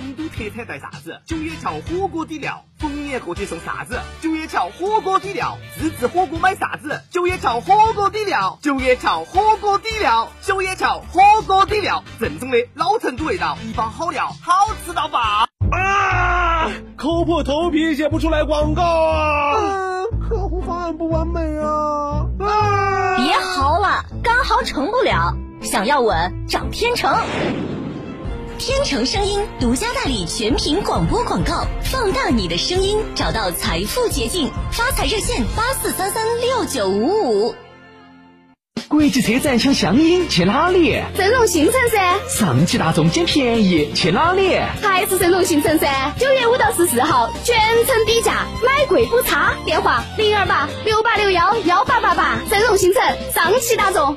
特产带啥子？九叶桥火锅底料，逢年过节送啥子？九叶桥火锅底料，自制火锅买啥子？九叶桥火锅底料，九叶桥火锅底料，九叶桥火锅底料，正宗的老成都味道，一包好料，好吃到爆！啊！抠破头皮写不出来广告啊！客户方案不完美啊！啊！别嚎了，刚好成不了，想要稳找天成。天成声音独家代理全屏广播广告，放大你的声音，找到财富捷径。发财热线八四三三六九五五。国际车展抢香烟去哪里？深融新城噻。上汽大众捡便宜去哪里？还是深融新城噻。九月五到十四号，全程低价，买贵补差。电话零二八六八六幺幺八八八。深融新城，上汽大众。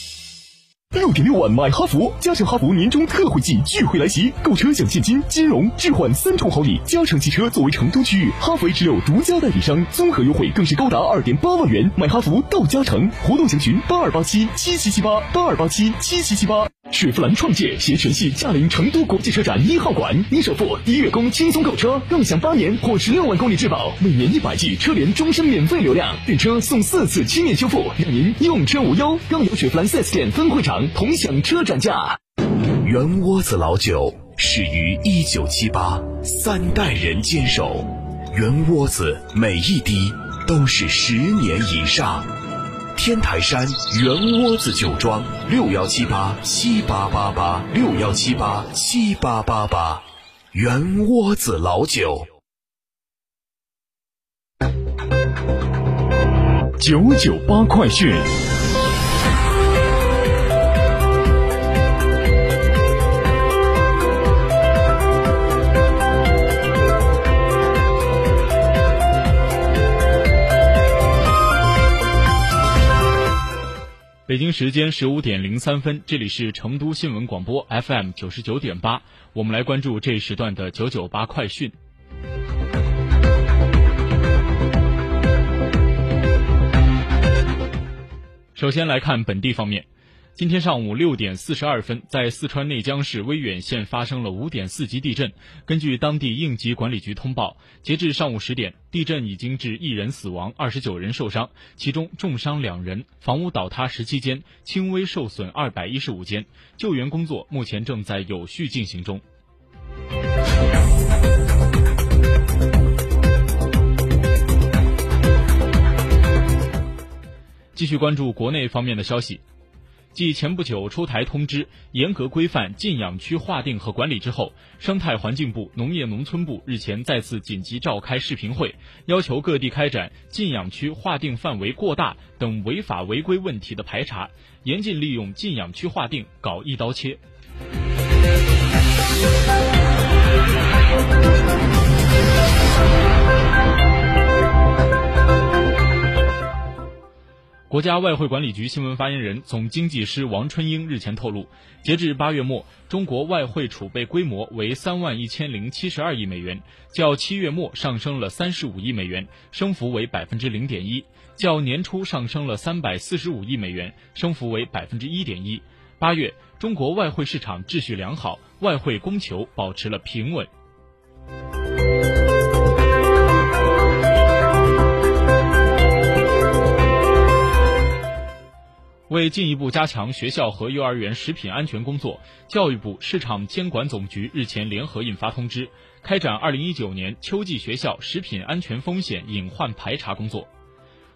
六点六万买哈弗，加诚哈弗年终特惠季聚会来袭，购车享现金、金融、置换三重好礼。加诚汽车作为成都区域哈弗 H 六独家代理商，综合优惠更是高达二点八万元。买哈弗到加诚，活动详询八二八七七七七八八二八七七七七八。雪佛兰创界携全系驾临成都国际车展一号馆，低首付、低月供，轻松购车，共享八年或十六万公里质保，每年一百 G 车联终身免费流量，订车送四次漆面修复，让您用车无忧。更有雪佛兰 4S 店分会场同享车展价。圆窝子老酒始于一九七八，三代人坚守，圆窝子每一滴都是十年以上。天台山圆窝子酒庄六幺七八七八八八六幺七八七八八八，圆窝子老酒。九九八快讯。北京时间十五点零三分，这里是成都新闻广播 FM 九十九点八，我们来关注这一时段的九九八快讯。首先来看本地方面。今天上午六点四十二分，在四川内江市威远县发生了五点四级地震。根据当地应急管理局通报，截至上午十点，地震已经致一人死亡，二十九人受伤，其中重伤两人，房屋倒塌十七间，轻微受损二百一十五间。救援工作目前正在有序进行中。继续关注国内方面的消息。继前不久出台通知，严格规范禁养区划定和管理之后，生态环境部、农业农村部日前再次紧急召开视频会，要求各地开展禁养区划定范围过大等违法违规问题的排查，严禁利用禁养区划定搞一刀切。国家外汇管理局新闻发言人、总经济师王春英日前透露，截至八月末，中国外汇储备规模为三万一千零七十二亿美元，较七月末上升了三十五亿美元，升幅为百分之零点一；较年初上升了三百四十五亿美元，升幅为百分之一点一。八月，中国外汇市场秩序良好，外汇供求保持了平稳。为进一步加强学校和幼儿园食品安全工作，教育部市场监管总局日前联合印发通知，开展二零一九年秋季学校食品安全风险隐患排查工作。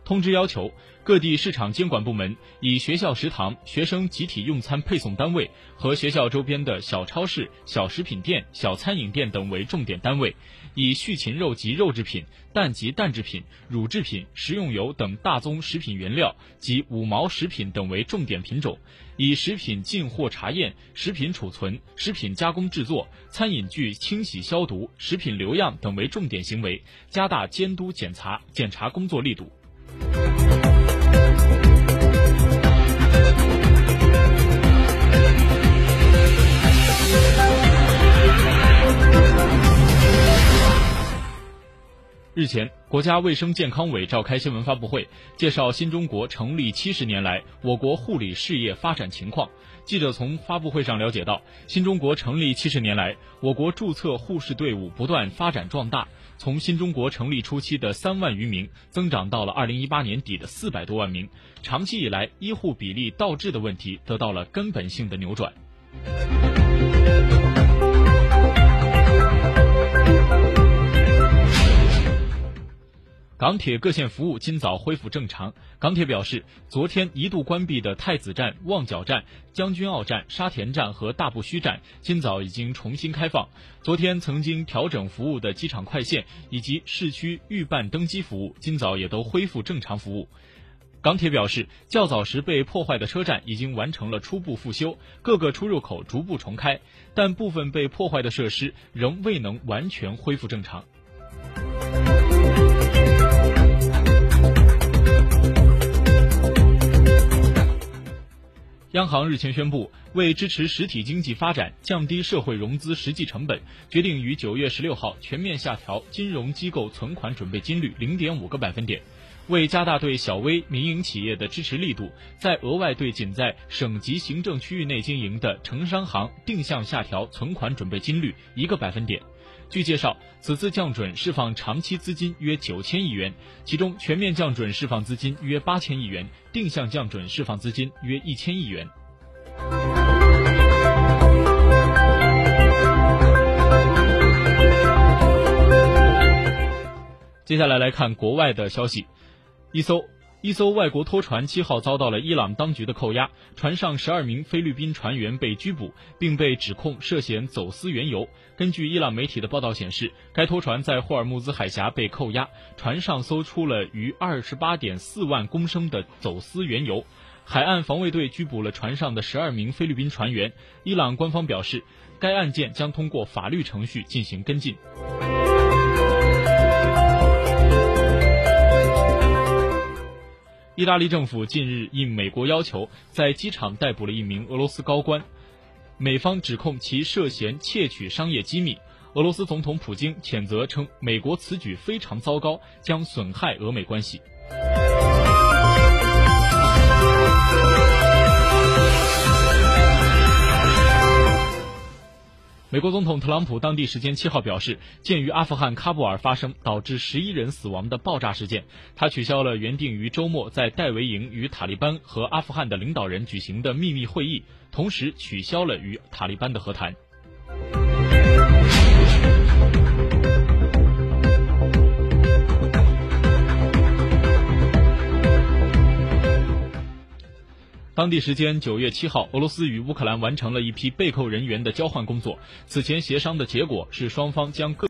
通知要求，各地市场监管部门以学校食堂、学生集体用餐配送单位和学校周边的小超市、小食品店、小餐饮店等为重点单位，以畜禽肉及肉制品、蛋及蛋制品、乳制品、食用油等大宗食品原料及五毛食品等为重点品种，以食品进货查验、食品储存、食品加工制作、餐饮具清洗消毒、食品留样等为重点行为，加大监督检查检查工作力度。日前，国家卫生健康委召开新闻发布会，介绍新中国成立七十年来我国护理事业发展情况。记者从发布会上了解到，新中国成立七十年来，我国注册护士队伍不断发展壮大。从新中国成立初期的三万余名，增长到了二零一八年底的四百多万名。长期以来，医护比例倒置的问题得到了根本性的扭转。港铁各线服务今早恢复正常。港铁表示，昨天一度关闭的太子站、旺角站、将军澳站、沙田站和大埔墟站，今早已经重新开放。昨天曾经调整服务的机场快线以及市区预办登机服务，今早也都恢复正常服务。港铁表示，较早时被破坏的车站已经完成了初步复修，各个出入口逐步重开，但部分被破坏的设施仍未能完全恢复正常。央行日前宣布，为支持实体经济发展，降低社会融资实际成本，决定于九月十六号全面下调金融机构存款准备金率零点五个百分点。为加大对小微民营企业的支持力度，再额外对仅在省级行政区域内经营的城商行定向下调存款准备金率一个百分点。据介绍，此次降准释放长期资金约九千亿元，其中全面降准释放资金约八千亿元，定向降准释放资金约一千亿元。接下来来看国外的消息，一艘。一艘外国拖船七号遭到了伊朗当局的扣押，船上十二名菲律宾船员被拘捕，并被指控涉嫌走私原油。根据伊朗媒体的报道显示，该拖船在霍尔木兹海峡被扣押，船上搜出了逾二十八点四万公升的走私原油。海岸防卫队拘捕了船上的十二名菲律宾船员。伊朗官方表示，该案件将通过法律程序进行跟进。意大利政府近日应美国要求，在机场逮捕了一名俄罗斯高官，美方指控其涉嫌窃取商业机密。俄罗斯总统普京谴责称，美国此举非常糟糕，将损害俄美关系。美国总统特朗普当地时间七号表示，鉴于阿富汗喀布尔发生导致十一人死亡的爆炸事件，他取消了原定于周末在戴维营与塔利班和阿富汗的领导人举行的秘密会议，同时取消了与塔利班的和谈。当地时间九月七号，俄罗斯与乌克兰完成了一批被扣人员的交换工作。此前协商的结果是，双方将各。